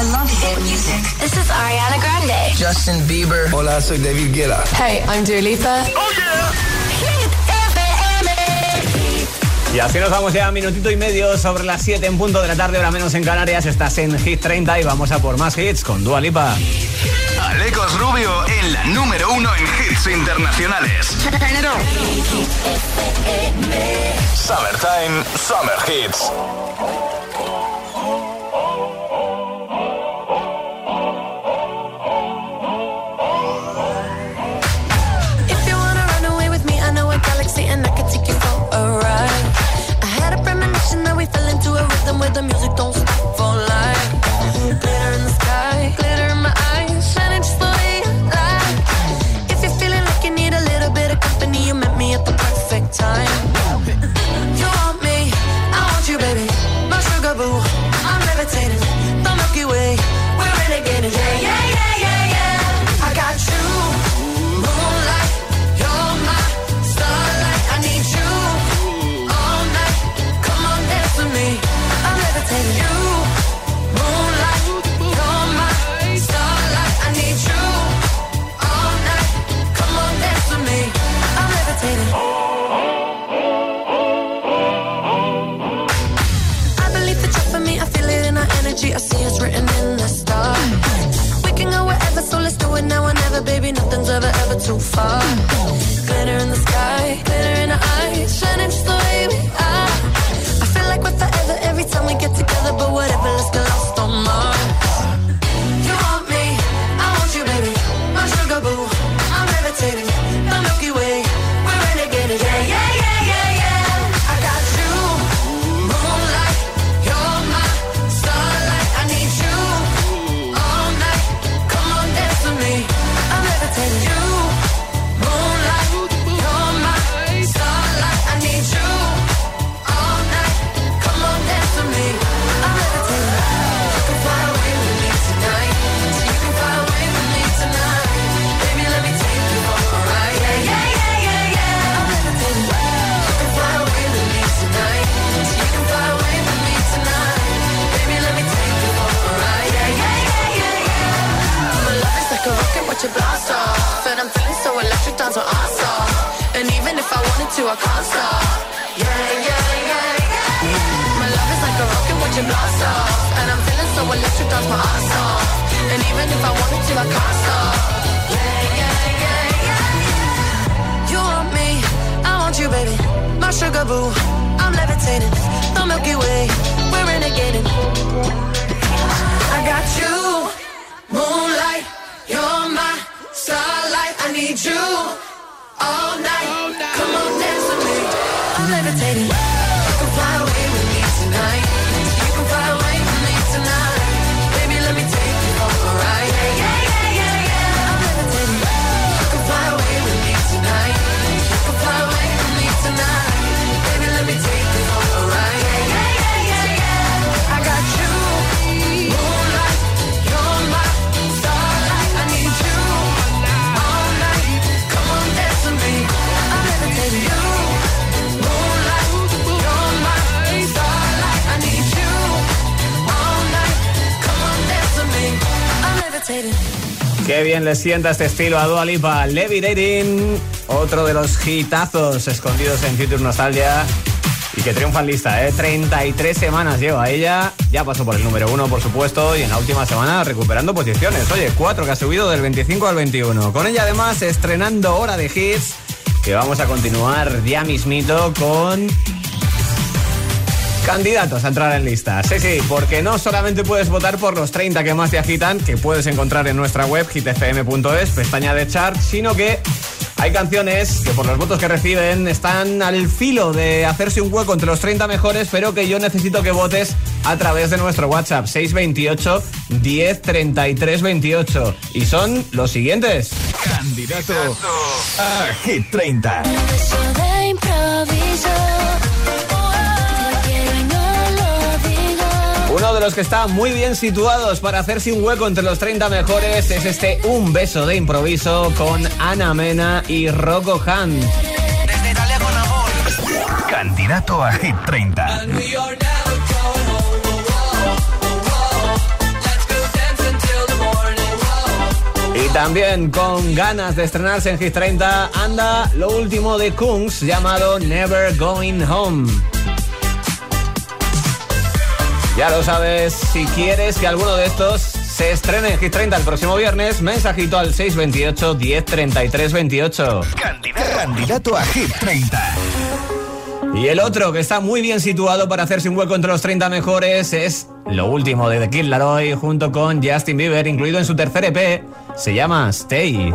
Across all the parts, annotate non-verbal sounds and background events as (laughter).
I love hit music. This is Ariana Grande. Justin Bieber. Hola, soy David Guetta. Hey, I'm Dua Lipa. Oh yeah. Hit Y así nos vamos ya a minutito y medio sobre las 7 en punto de la tarde, hora menos en Canarias. Estás en Hit 30 y vamos a por más hits con Dua Lipa. Alecos Rubio en la número uno en hits internacionales. Summertime, Summer Hits. The music don't Qué bien le sienta este estilo a Dua Lipa. Levitating, otro de los hitazos escondidos en Future Nostalgia y que triunfa en lista, ¿eh? 33 semanas lleva ella, ya pasó por el número uno, por supuesto, y en la última semana recuperando posiciones. Oye, cuatro que ha subido del 25 al 21. Con ella además estrenando Hora de Hits, que vamos a continuar ya mismito con candidatos a entrar en lista. Sí, sí, porque no solamente puedes votar por los 30 que más te agitan, que puedes encontrar en nuestra web hitfm.es, pestaña de chart, sino que hay canciones que por los votos que reciben están al filo de hacerse un hueco entre los 30 mejores, pero que yo necesito que votes a través de nuestro WhatsApp 628 10 33 28. Y son los siguientes. Candidato a Hit 30. De los que está muy bien situados para hacerse un hueco entre los 30 mejores es este Un beso de improviso con Ana Mena y Rocco Han. Desde Italia con amor. Candidato a Hit 30. También con ganas de estrenarse en Hit 30 anda lo último de Kungs llamado Never Going Home. Ya lo sabes, si quieres que alguno de estos se estrene en Hit 30 el próximo viernes, mensajito al 628 1033 28. Candidato, candidato a Hit 30. Y el otro que está muy bien situado para hacerse un hueco entre los 30 mejores es lo último de The Kid Laroi junto con Justin Bieber, incluido en su tercer EP, se llama Stay.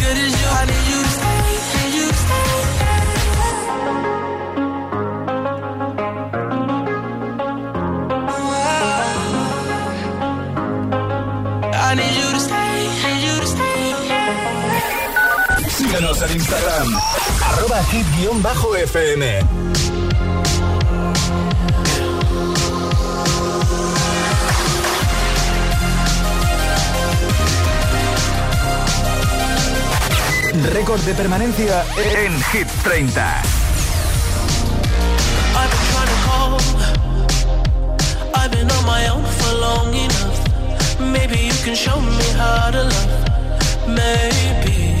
Instagram. Arroba hit-fm. Récord de permanencia en Hit 30. I've been trying to call. I've been on my own for long enough. Maybe you can show me how to love. Maybe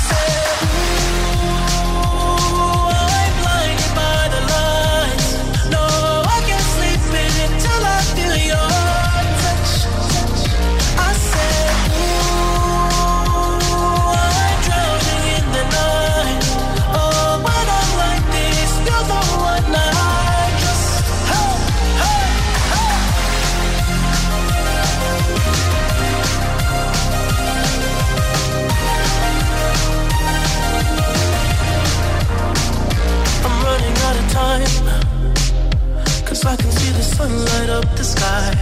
can see the sun light up the sky.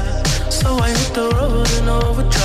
So I hit the road in overdrive,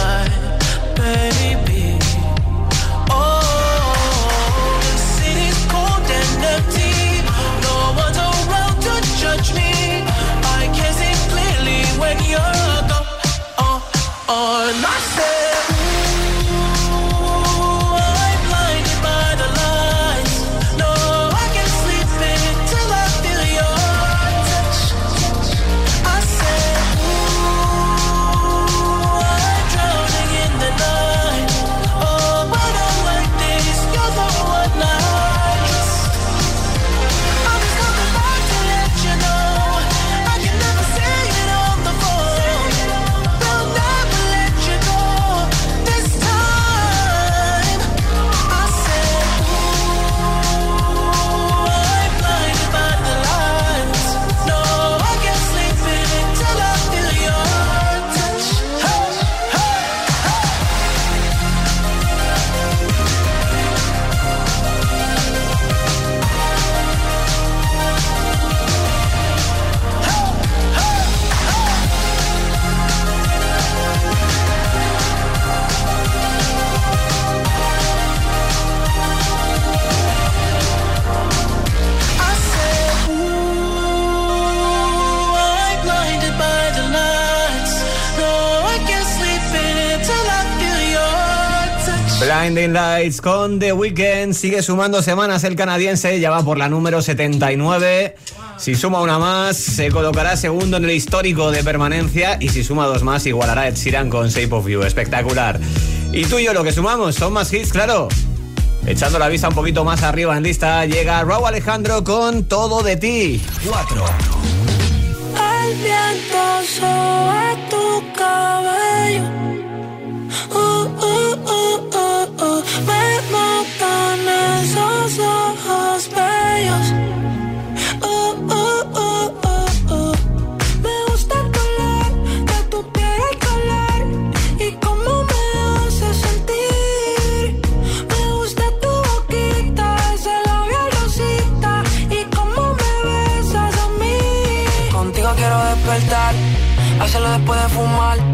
con The Weeknd. Sigue sumando semanas el canadiense, ya va por la número 79. Si suma una más, se colocará segundo en el histórico de permanencia. Y si suma dos más, igualará Ed Sheeran con Shape of You. Espectacular. Y tú y yo lo que sumamos son más hits, claro. Echando la vista un poquito más arriba en lista, llega Raúl Alejandro con Todo de ti. 4. El viento sobre tu cabello. Hacerlo después de fumar.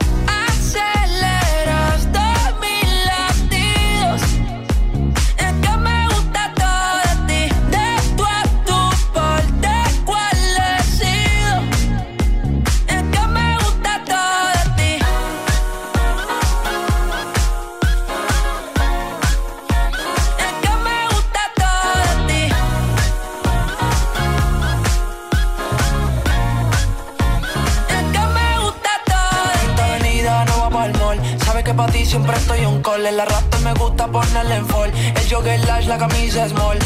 Siempre estoy un call. En la rap me gusta ponerle en fall. El jogger large, la camisa small.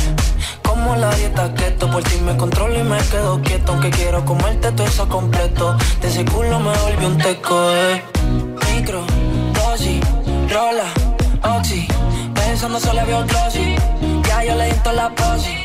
Como la dieta keto, por ti me controlo y me quedo quieto. Aunque quiero comerte todo eso completo. De ese culo me volvió un teco, eh. Micro, dosis, rola, oxi. Pensando solo había un glossy. Ya yo le di la posi.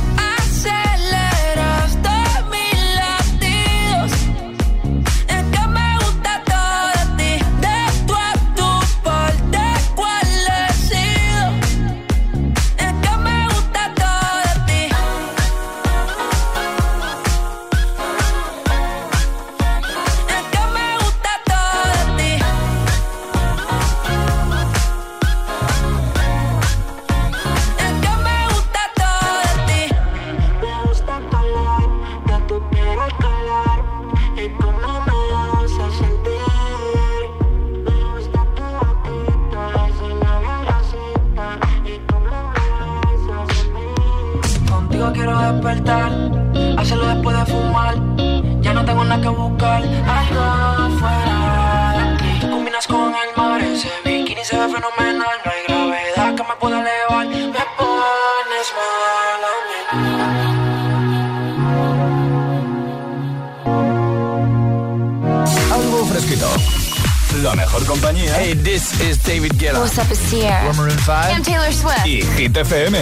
Hit FM.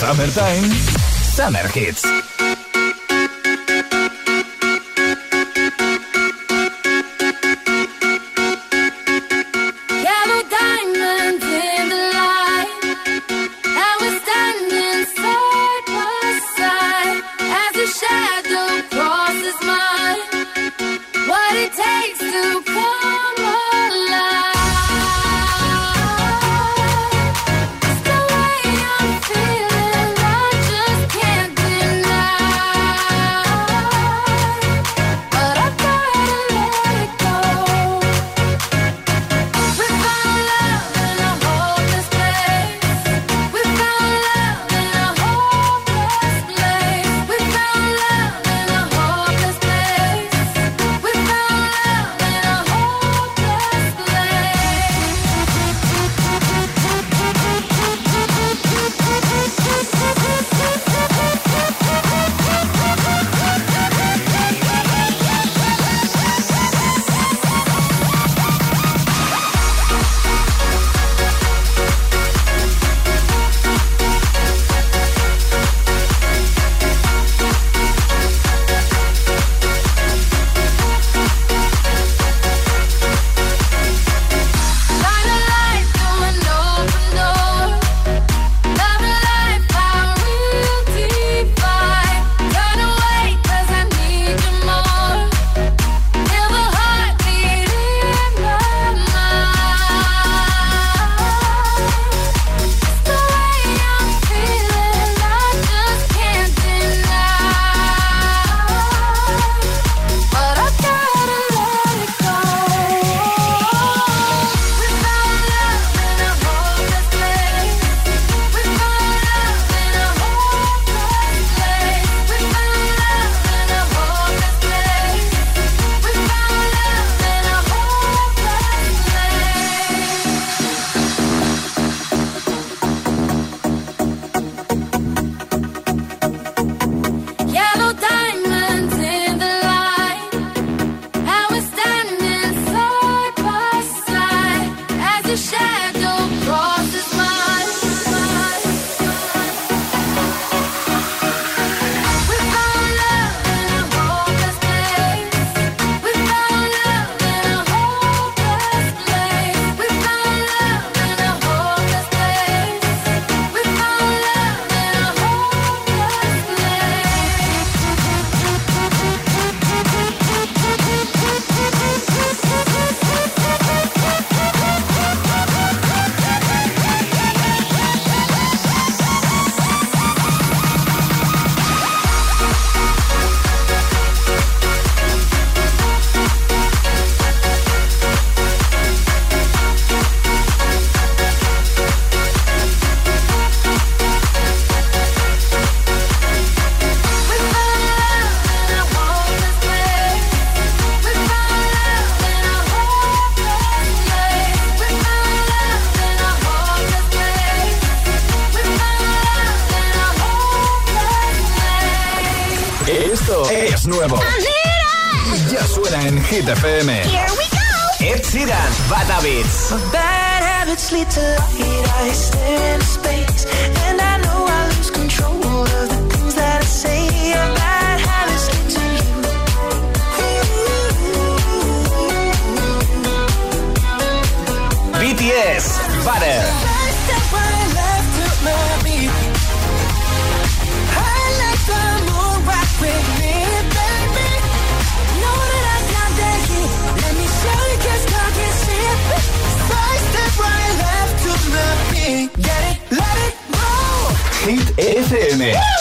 Summertime. Summer Hits.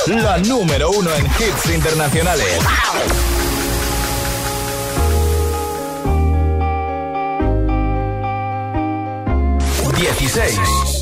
La número uno en hits internacionales. Dieciséis.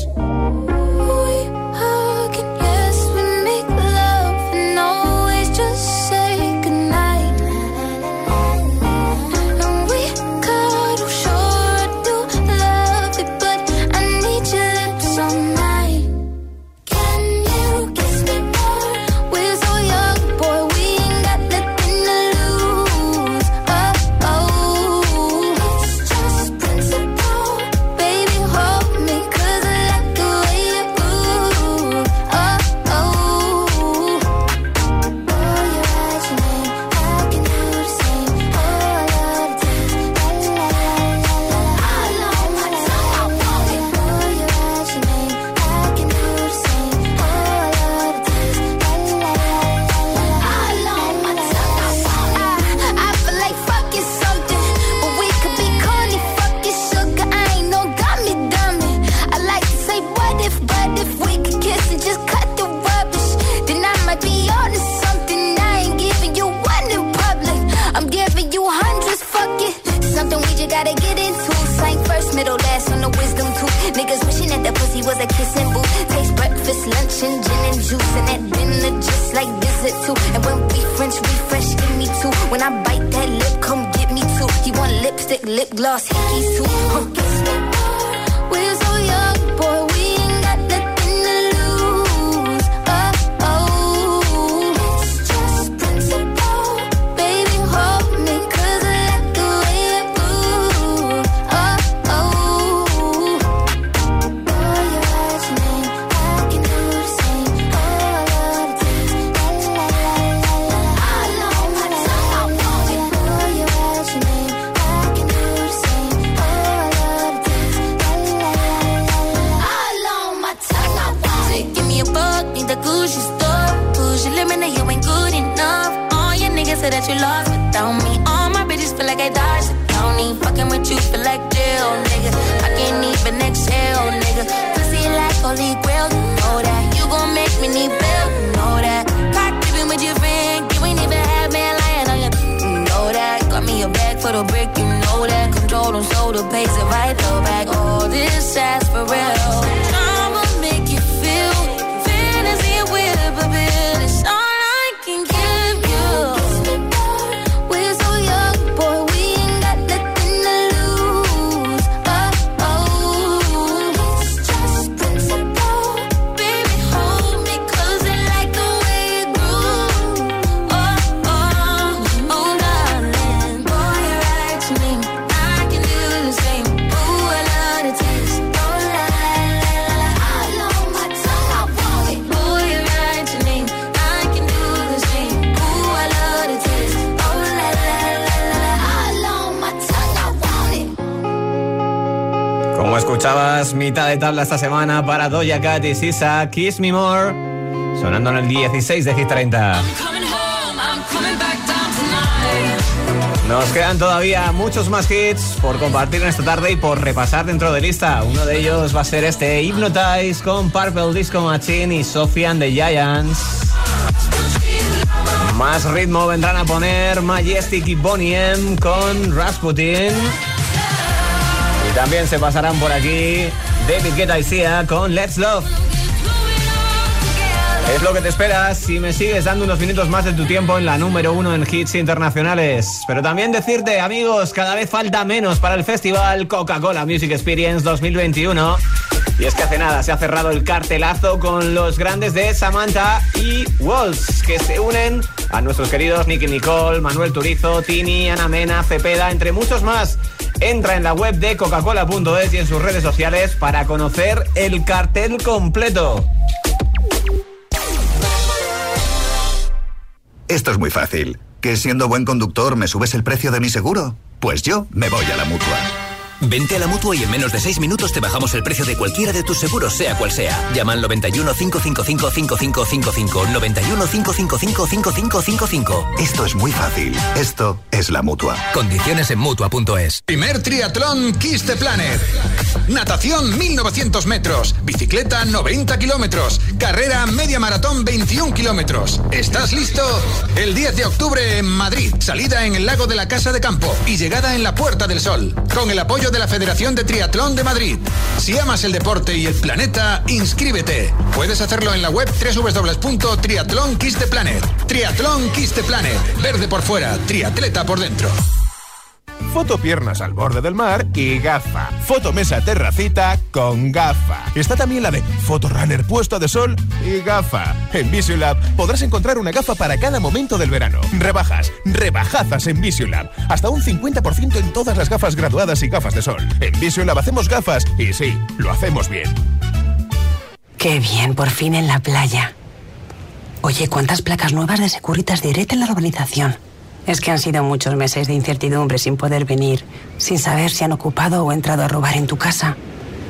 de tabla esta semana para Doja Cat y Sisa Kiss Me More, sonando en el 16 de Hit 30. Nos quedan todavía muchos más hits por compartir en esta tarde y por repasar dentro de lista. Uno de ellos va a ser este Hypnotize con Purple Disco Machine y Sophie and the Giants. Más ritmo vendrán a poner Majestic y Bonnie M con Rasputin. Y también se pasarán por aquí David Guetta y Sia con Let's Love. Es lo que te esperas si me sigues dando unos minutos más de tu tiempo en la número uno en hits internacionales. Pero también decirte, amigos, cada vez falta menos para el festival Coca-Cola Music Experience 2021. Y es que hace nada se ha cerrado el cartelazo con los grandes de Samantha y Walls, que se unen a nuestros queridos Nicky Nicole, Manuel Turizo, Tini, Ana Mena, Cepeda, entre muchos más. Entra en la web de coca-cola.es y en sus redes sociales para conocer el cartel completo. Esto es muy fácil. ¿Que siendo buen conductor me subes el precio de mi seguro? Pues yo me voy a la mutua. Vente a la mutua y en menos de 6 minutos te bajamos el precio de cualquiera de tus seguros, sea cual sea. Llama al 91 555 5555. 91 555 5555. Esto es muy fácil. Esto es la mutua. Condiciones en mutua.es. Primer triatlón Kiss the Planet. Natación 1900 metros. Bicicleta 90 kilómetros. Carrera media maratón 21 kilómetros. ¿Estás listo? El 10 de octubre en Madrid. Salida en el lago de la Casa de Campo y llegada en la Puerta del Sol. Con el apoyo de la Federación de Triatlón de Madrid. Si amas el deporte y el planeta, inscríbete. Puedes hacerlo en la web www.triatlón Kiss the Planet. Triatlón. Verde por fuera, triatleta por dentro. Foto piernas al borde del mar y gafa. Foto mesa terracita con gafa. Está también la de Foto runner puesto de sol y gafa. En Visiolab podrás encontrar una gafa para cada momento del verano. Rebajas, rebajazas en Visiolab. Hasta un 50% en todas las gafas graduadas y gafas de sol. En Visiolab hacemos gafas y sí, lo hacemos bien. Qué bien, por fin en la playa. Oye, ¿cuántas placas nuevas de Securitas Direct en la urbanización? Es que han sido muchos meses de incertidumbre sin poder venir, sin saber si han ocupado o entrado a robar en tu casa.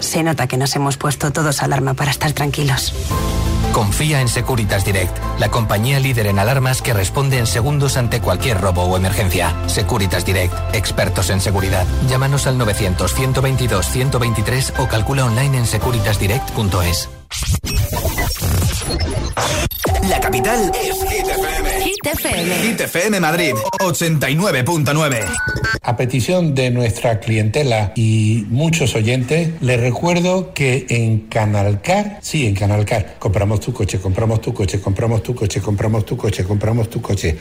Se nota que nos hemos puesto todos alarma para estar tranquilos. Confía en Securitas Direct, la compañía líder en alarmas que responde en segundos ante cualquier robo o emergencia. Securitas Direct, expertos en seguridad. Llámanos al 900-122-123 o calcula online en securitasdirect.es. La capital es Hit FM. Hit FM. Hit FM Madrid, 89.9. A petición de nuestra clientela y muchos oyentes, les recuerdo que en Canalcar, sí, en Canalcar, compramos tu coche, compramos tu coche, compramos tu coche, compramos tu coche, compramos tu coche,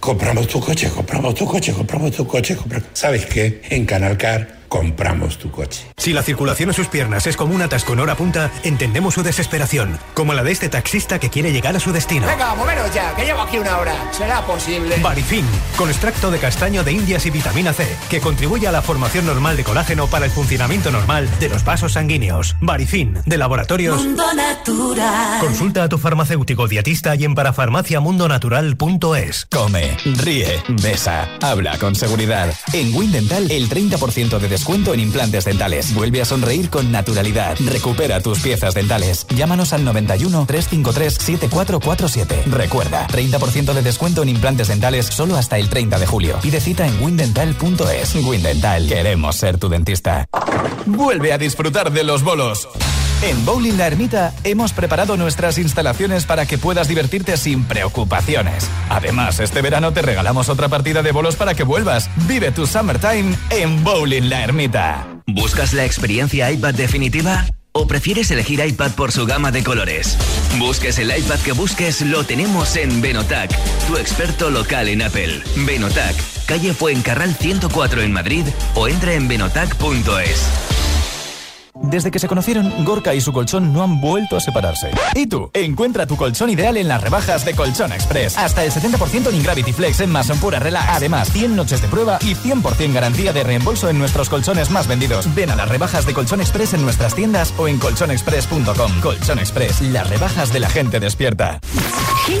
compramos tu coche, compramos tu coche, compramos tu coche, compramos... ¿Sabes qué? En Canalcar compramos tu coche. Si la circulación a sus piernas es como un atasco en hora punta, entendemos su desesperación, como la de este taxista que quiere llegar a su destino. Venga, moveros ya, que llevo aquí una hora. ¿Será posible? Barifin, con extracto de castaño de indias y vitamina C, que contribuye a la formación normal de colágeno para el funcionamiento normal de los vasos sanguíneos. Barifin, de laboratorios. Mundo Natural. Consulta a tu farmacéutico dietista y en parafarmaciamundonatural.es. Come, ríe, besa, habla con seguridad. En Windental, el 30% de descuento en implantes dentales. Vuelve a sonreír con naturalidad. Recupera tus piezas dentales. Llámanos al 91 353 7447. Recuerda, 30% de descuento en implantes dentales solo hasta el 30 de julio. Pide cita en windental.es. Windental, queremos ser tu dentista. Vuelve a disfrutar de los bolos. En Bowling La Ermita hemos preparado nuestras instalaciones para que puedas divertirte sin preocupaciones. Además, este verano te regalamos otra partida de bolos para que vuelvas. Vive tu summertime en Bowling La Ermita. ¿Buscas la experiencia iPad definitiva? ¿O prefieres elegir iPad por su gama de colores? Busques el iPad que busques, lo tenemos en Benotac, tu experto local en Apple. Benotac, calle Fuencarral 104 en Madrid o entra en benotac.es. Desde que se conocieron, Gorka y su colchón no han vuelto a separarse. ¿Y tú? Encuentra tu colchón ideal en las rebajas de Colchón Express. Hasta el 70% en Ingravity Flex en Mason Pura Relax. Además, 100 noches de prueba y 100% garantía de reembolso en nuestros colchones más vendidos. Ven a las rebajas de Colchón Express en nuestras tiendas o en colchonexpress.com. Colchón Express, las rebajas de la gente despierta. Hit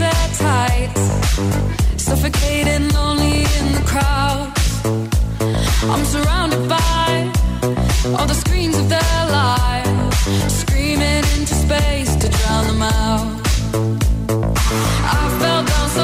tight, suffocating, lonely in the crowd. I'm surrounded by all the screens of their lives, screaming into space to drown them out. I fell down so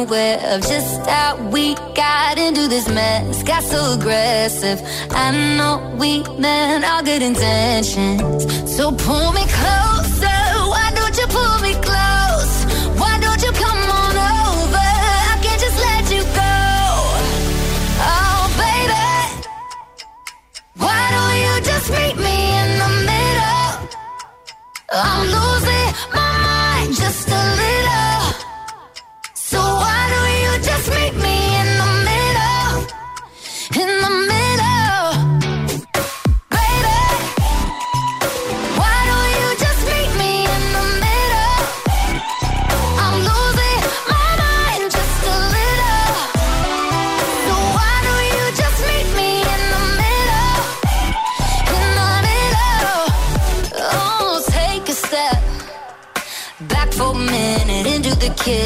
Unaware of just how we got into this mess. Got so aggressive. I know we meant all good intentions. So pull me closer.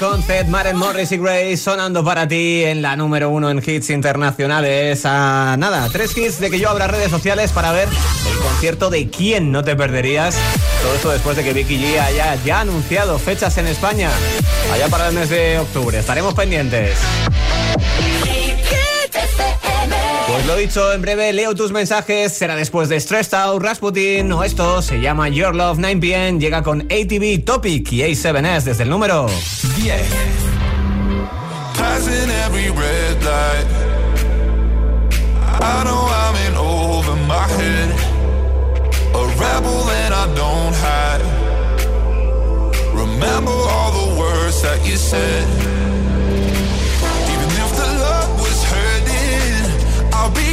con Zed, Maren Morris y Grace sonando para ti en la número uno en hits internacionales. A nada, tres hits de que yo abra redes sociales para ver el concierto de quién no te perderías. Todo esto después de que Vicky G haya ya anunciado fechas en España. Allá para el mes de octubre. Estaremos pendientes. Pues lo dicho, en breve leo tus mensajes. Será después de Stressed Out, Rasputin o esto se llama Your Love 9pm. Llega con ATV Topic y A7S desde el número 10. Passing every red light. I know I'm in over my head. A rebel that I don't hide. Remember all the words that you said.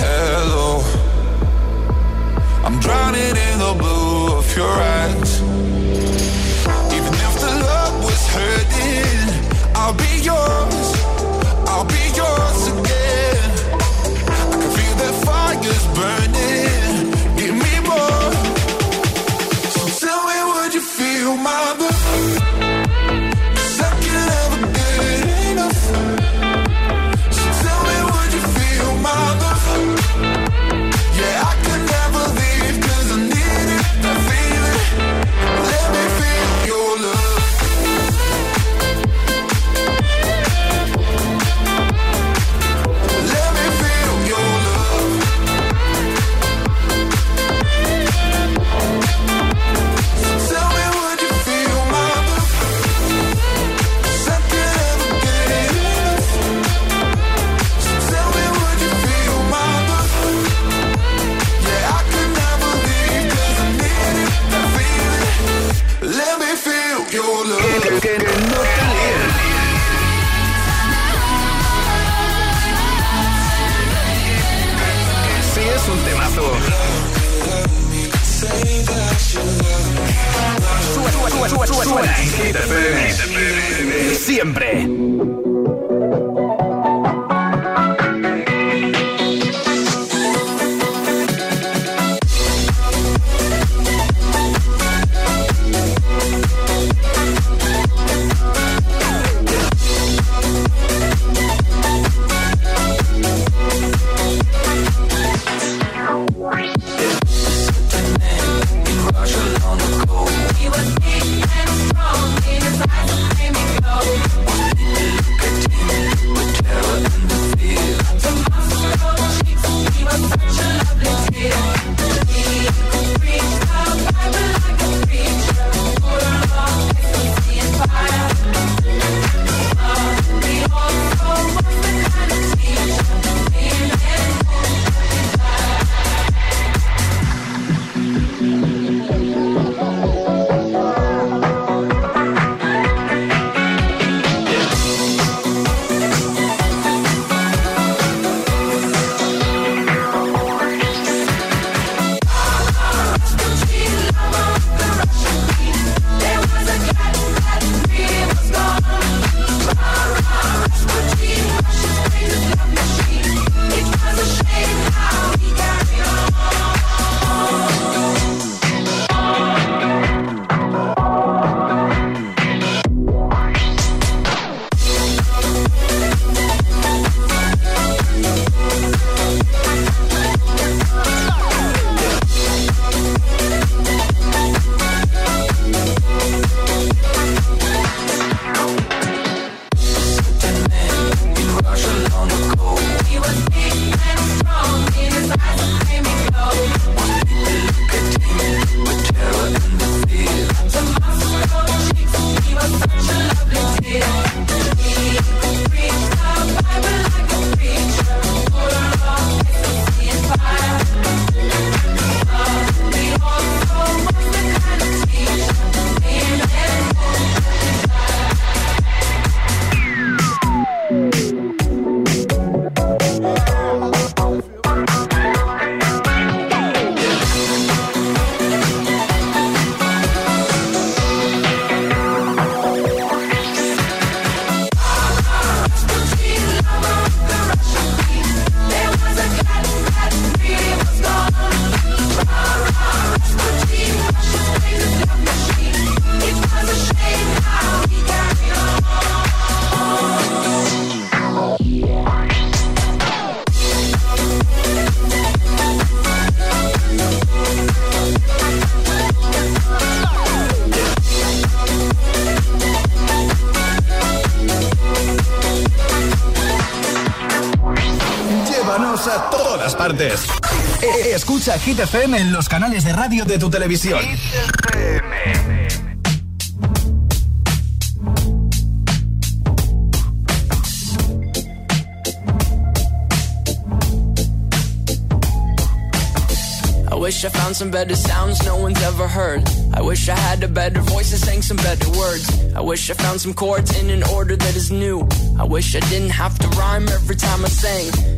hello. I'm drowning in the blue of your eyes. Siempre. Escucha Hit FM en los canales de radio de tu televisión. I wish I found some better sounds no one's ever heard. I wish I had a better voice and sang some better words. I wish I found some chords in an order that is new. I wish I didn't have to rhyme every time I sang.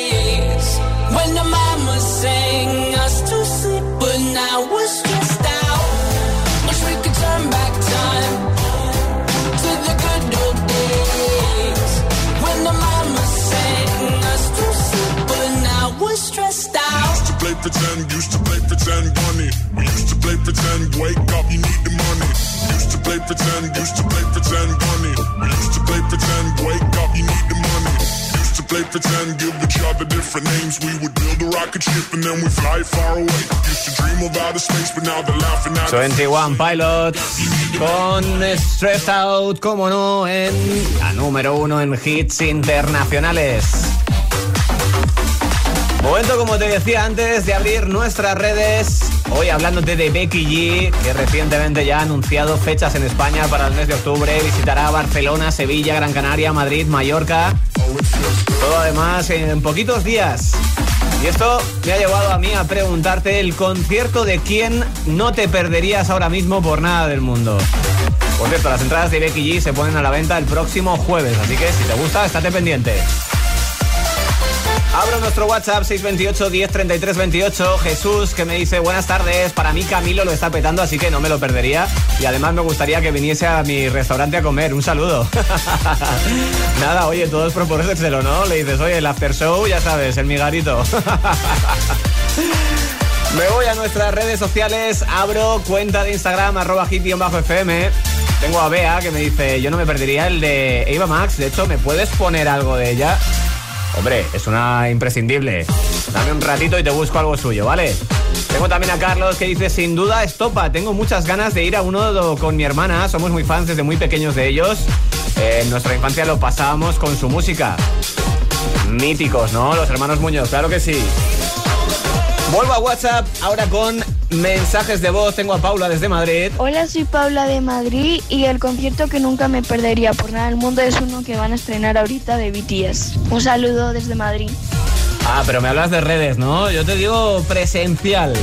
pretend, used to play pretend, bunny. We used to play pretend, wake up, you need the money. Used to play pretend, used to play pretend, bunny. We used to play pretend, wake up, you need the money. Used to play pretend, give each other different names. We would build a rocket ship and then we fly far away. Used to dream of outer space, but now they're laughing at 21 Pilots con Stressed Out, como no, en la número uno en hits internacionales. Momento, como te decía antes, de abrir nuestras redes. Hoy hablándote de Becky G, que recientemente ya ha anunciado fechas en España para el mes de octubre. Visitará Barcelona, Sevilla, Gran Canaria, Madrid, Mallorca. Todo además en poquitos días. Y esto me ha llevado a mí a preguntarte el concierto de quién no te perderías ahora mismo por nada del mundo. Por cierto, las entradas de Becky G se ponen a la venta el próximo jueves, así que si te gusta, estate pendiente. Abro nuestro WhatsApp 628 10 33 28. Jesús que me dice buenas tardes. Para mí Camilo lo está petando, así que no me lo perdería. Y además me gustaría que viniese a mi restaurante a comer. Un saludo. (laughs) Nada, oye, todo es proponérselo, ¿no? Le dices, oye, el after show, ya sabes, el migarito. (laughs) me voy a nuestras redes sociales. Abro cuenta de Instagram, arroba hit-fm. Tengo a Bea que me dice, yo no me perdería el de Eva Max. De hecho, ¿me puedes poner algo de ella? Hombre, es una imprescindible. Dame un ratito y te busco algo suyo, ¿vale? Tengo también a Carlos que dice, sin duda, estopa, tengo muchas ganas de ir a uno con mi hermana, somos muy fans desde muy pequeños de ellos. En nuestra infancia lo pasábamos con su música. Míticos, ¿no? Los hermanos Muñoz, claro que sí. Vuelvo a WhatsApp ahora con mensajes de voz. Tengo a Paula desde Madrid. Hola, soy Paula de Madrid y el concierto que nunca me perdería por nada del mundo es uno que van a estrenar ahorita de BTS. Un saludo desde Madrid. Ah, pero me hablas de redes, ¿no? Yo te digo presencial.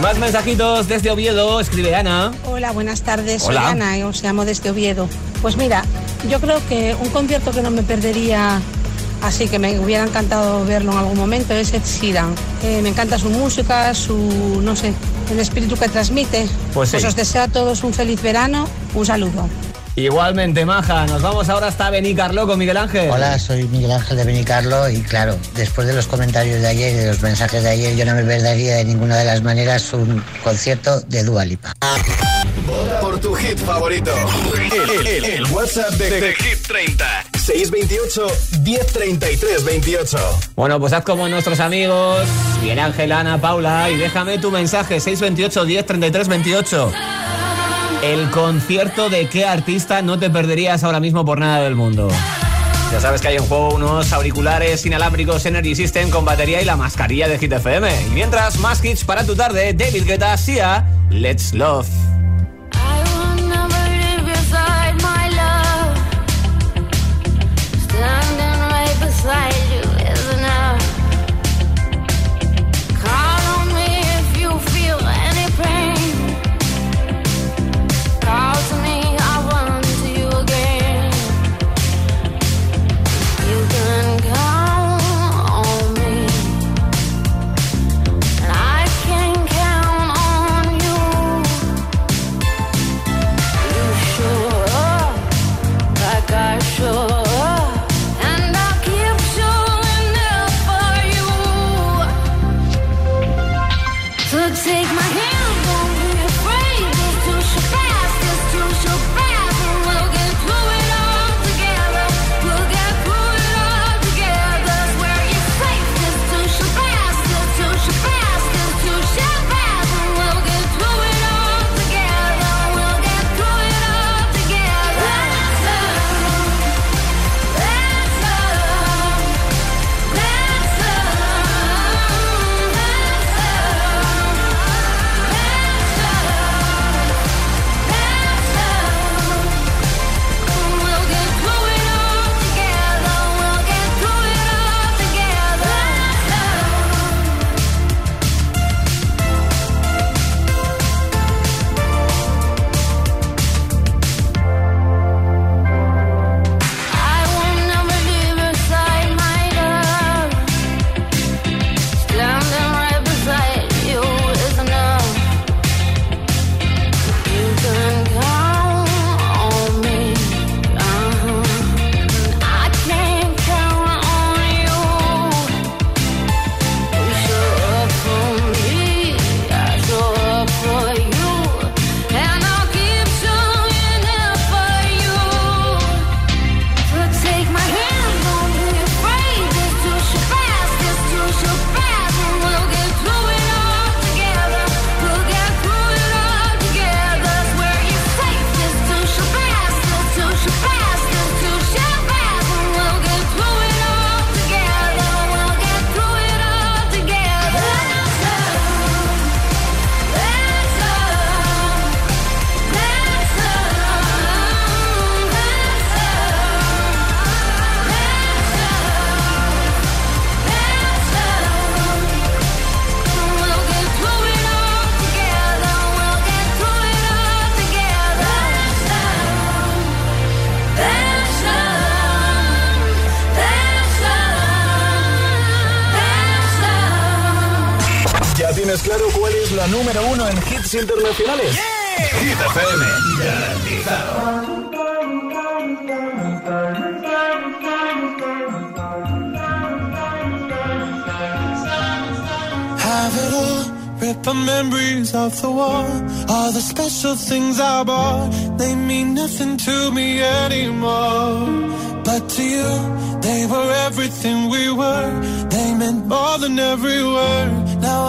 Más mensajitos desde Oviedo, escribe Ana. Hola, buenas tardes. Hola. Soy Ana y os llamo desde Oviedo. Pues mira, yo creo que un concierto que no me perdería, así que me hubiera encantado verlo en algún momento, es Ed Sheeran. Eh, me encanta su música, su, no sé, el espíritu que transmite. Pues sí. os deseo a todos un feliz verano. Un saludo. Igualmente, Maja. Nos vamos ahora hasta Benicarlo con Miguel Ángel. Hola, soy Miguel Ángel de Benicarlo y claro, después de los comentarios de ayer y de los mensajes de ayer, yo no me perdería de ninguna de las maneras un concierto de Dua Lipa. Vota por tu hit favorito. El, el- el WhatsApp de, de Hit 30. 628 1033 28. Bueno, pues haz como nuestros amigos, Miguel Ángel, Ana, Paula, y déjame tu mensaje 628 10 33 28. El concierto de qué artista no te perderías ahora mismo por nada del mundo. Ya sabes que hay en juego unos auriculares inalámbricos Energy System con batería y la mascarilla de Hit FM. Y mientras, más hits para tu tarde, David Guetta, Sia, Let's Love. Número uno en hits internacionales? Hit FM. Garantizado. Have it all, rip our memories off the wall. All the special things I bought, they mean nothing to me anymore. But to you, they were everything we were. They meant more than every word.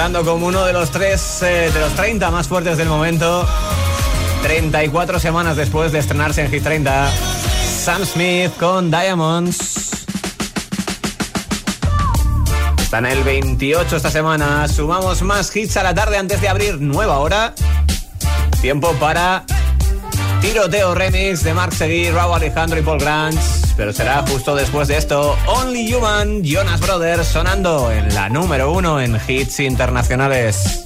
Aguantando como uno de los tres, eh, de los 30 más fuertes del momento. 34 semanas después de estrenarse en Hit 30. Sam Smith con Diamonds. Está en el 28 esta semana. Sumamos más hits a la tarde antes de abrir nueva hora. Tiempo para Tiroteo Remix de Mark Seguí, Raúl Alejandro y Paul Grant. Pero será justo después de esto. Only Human, Jonas Brothers, sonando en la número uno en hits internacionales.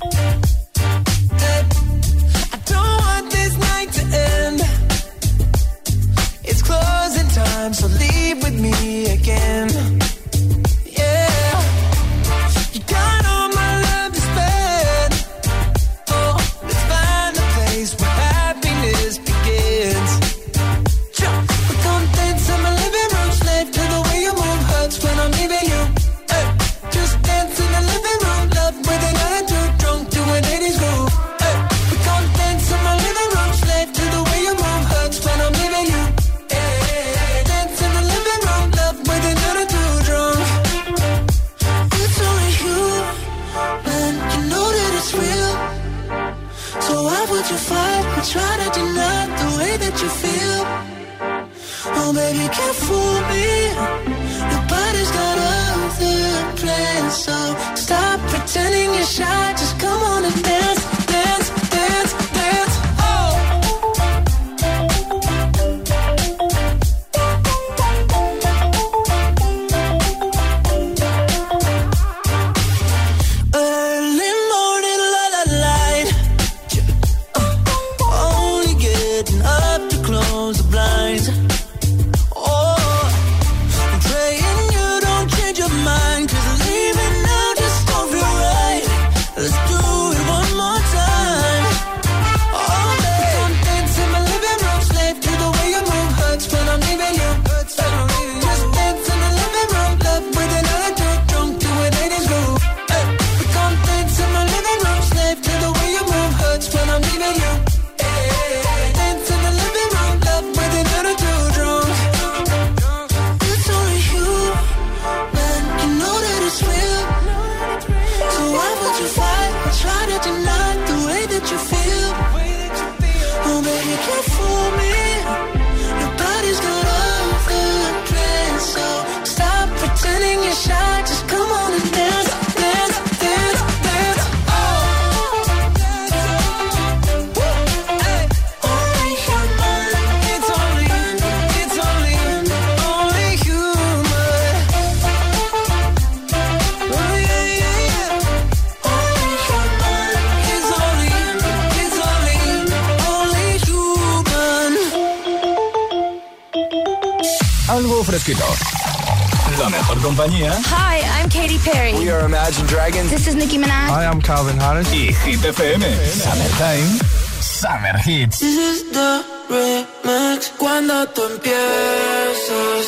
Calvin Harris. Y Hit FM. Summertime. Summer Hits. This is the remix cuando tú empiezas.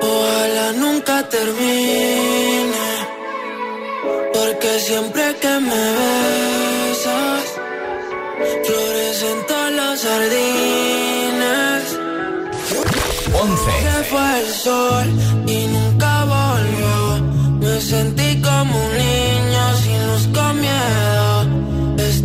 Ojalá nunca termine. Porque siempre que me besas, florecen todos los jardines. 11. Se fue el sol y nunca volvió. Me sentí como un niño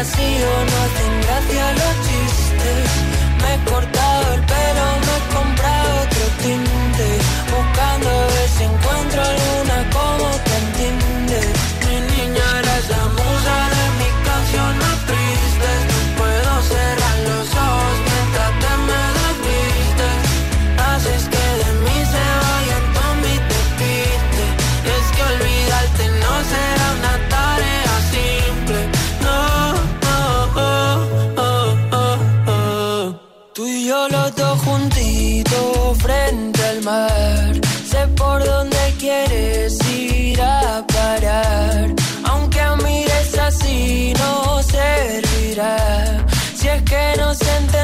ido no hacen gracia los chistes. Me he cortado el pelo, me he comprado otro tinte. Buscando ver si encuentro Sé por dónde quieres ir a parar. Aunque mires así no servirá. Si es que nos entendemos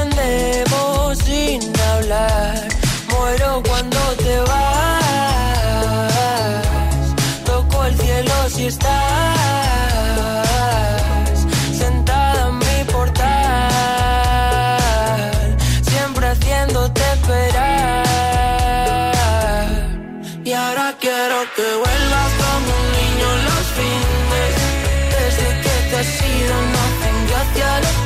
has ido no hacen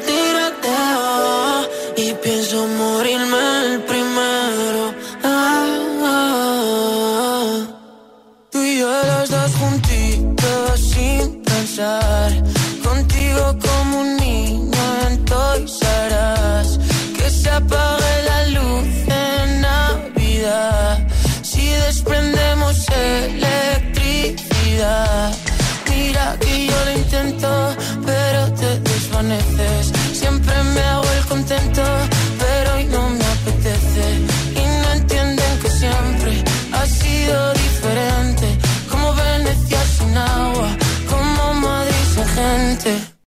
me hago el contento, pero hoy no me apetece. Y no entienden que siempre ha sido diferente. Como Venecia sin agua, como Madrid sin gente.